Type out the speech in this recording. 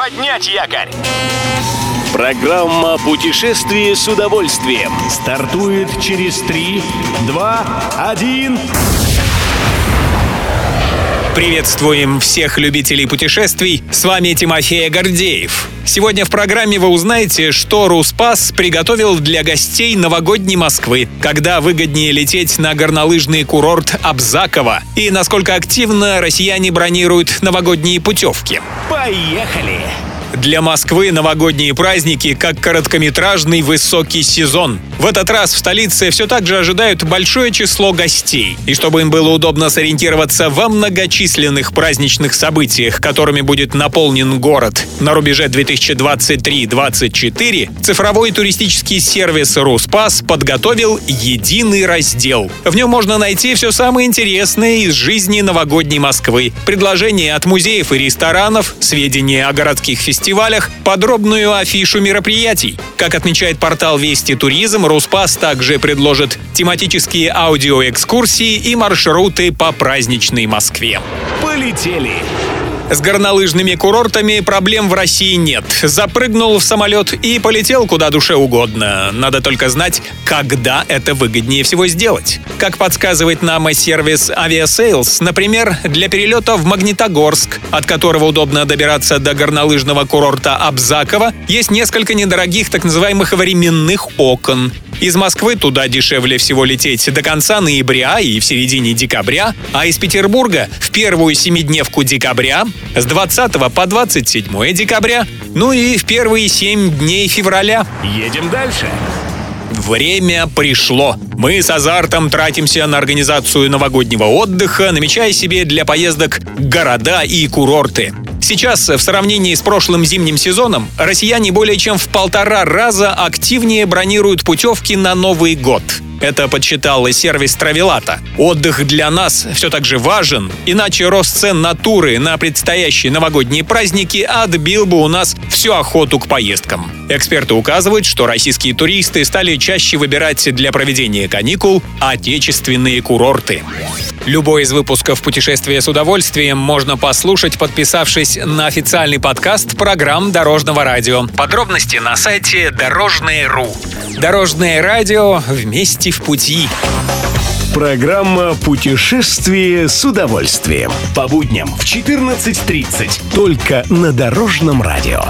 Поднять якорь! Программа «Путешествие с удовольствием» стартует через 3, 2, 1... Приветствуем всех любителей путешествий. С вами Тимофей Гордеев. Сегодня в программе вы узнаете, что Руспас приготовил для гостей новогодней Москвы, когда выгоднее лететь на горнолыжный курорт Абзаково и насколько активно россияне бронируют новогодние путевки. Поехали! Для Москвы новогодние праздники как короткометражный высокий сезон. В этот раз в столице все так же ожидают большое число гостей. И чтобы им было удобно сориентироваться во многочисленных праздничных событиях, которыми будет наполнен город на рубеже 2023-2024, цифровой туристический сервис «Руспас» подготовил единый раздел. В нем можно найти все самое интересное из жизни новогодней Москвы. Предложения от музеев и ресторанов, сведения о городских фестивалях, подробную афишу мероприятий. Как отмечает портал Вести Туризм, Руспас также предложит тематические аудиоэкскурсии и маршруты по праздничной Москве. Полетели! С горнолыжными курортами проблем в России нет. Запрыгнул в самолет и полетел куда душе угодно. Надо только знать, когда это выгоднее всего сделать. Как подсказывает нам сервис Aviasales, например, для перелета в Магнитогорск, от которого удобно добираться до горнолыжного курорта Абзаково, есть несколько недорогих так называемых временных окон. Из Москвы туда дешевле всего лететь до конца ноября и в середине декабря, а из Петербурга в первую семидневку декабря, с 20 по 27 декабря, ну и в первые 7 дней февраля. Едем дальше. Время пришло. Мы с азартом тратимся на организацию новогоднего отдыха, намечая себе для поездок города и курорты. Сейчас, в сравнении с прошлым зимним сезоном, россияне более чем в полтора раза активнее бронируют путевки на Новый год. Это подсчитал сервис Травелата. Отдых для нас все так же важен, иначе рост цен натуры на предстоящие новогодние праздники отбил бы у нас всю охоту к поездкам. Эксперты указывают, что российские туристы стали чаще выбирать для проведения каникул отечественные курорты. Любой из выпусков «Путешествия с удовольствием» можно послушать, подписавшись на официальный подкаст программ Дорожного радио. Подробности на сайте дорожное.ру. Дорожное радио вместе в пути. Программа «Путешествие с удовольствием». По будням в 14.30. Только на Дорожном радио.